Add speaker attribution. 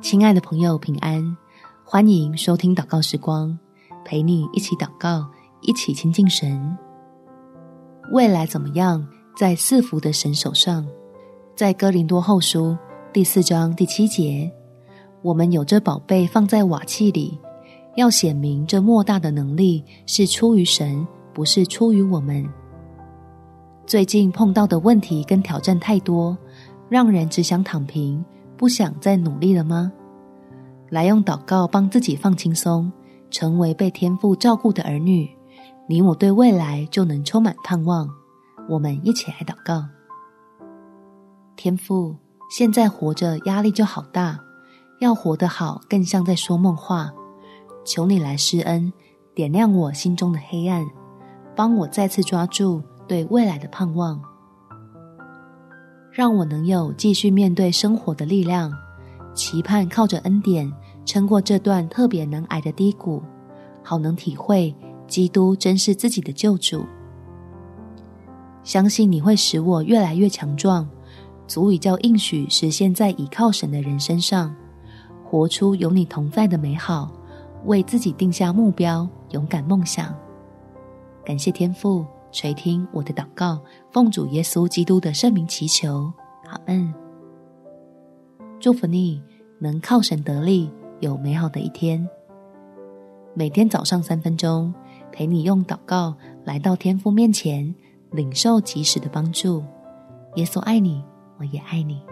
Speaker 1: 亲爱的朋友，平安！欢迎收听祷告时光，陪你一起祷告，一起亲近神。未来怎么样，在赐福的神手上。在哥林多后书第四章第七节，我们有这宝贝放在瓦器里，要显明这莫大的能力是出于神，不是出于我们。最近碰到的问题跟挑战太多，让人只想躺平，不想再努力了吗？来用祷告帮自己放轻松，成为被天父照顾的儿女，你我对未来就能充满盼望。我们一起来祷告：天父，现在活着压力就好大，要活得好，更像在说梦话。求你来施恩，点亮我心中的黑暗，帮我再次抓住。对未来的盼望，让我能有继续面对生活的力量，期盼靠着恩典撑过这段特别难挨的低谷，好能体会基督真是自己的救主。相信你会使我越来越强壮，足以叫应许实现在倚靠神的人身上，活出有你同在的美好，为自己定下目标，勇敢梦想。感谢天父。垂听我的祷告，奉主耶稣基督的圣名祈求，阿门。祝福你能靠神得力，有美好的一天。每天早上三分钟，陪你用祷告来到天父面前，领受及时的帮助。耶稣爱你，我也爱你。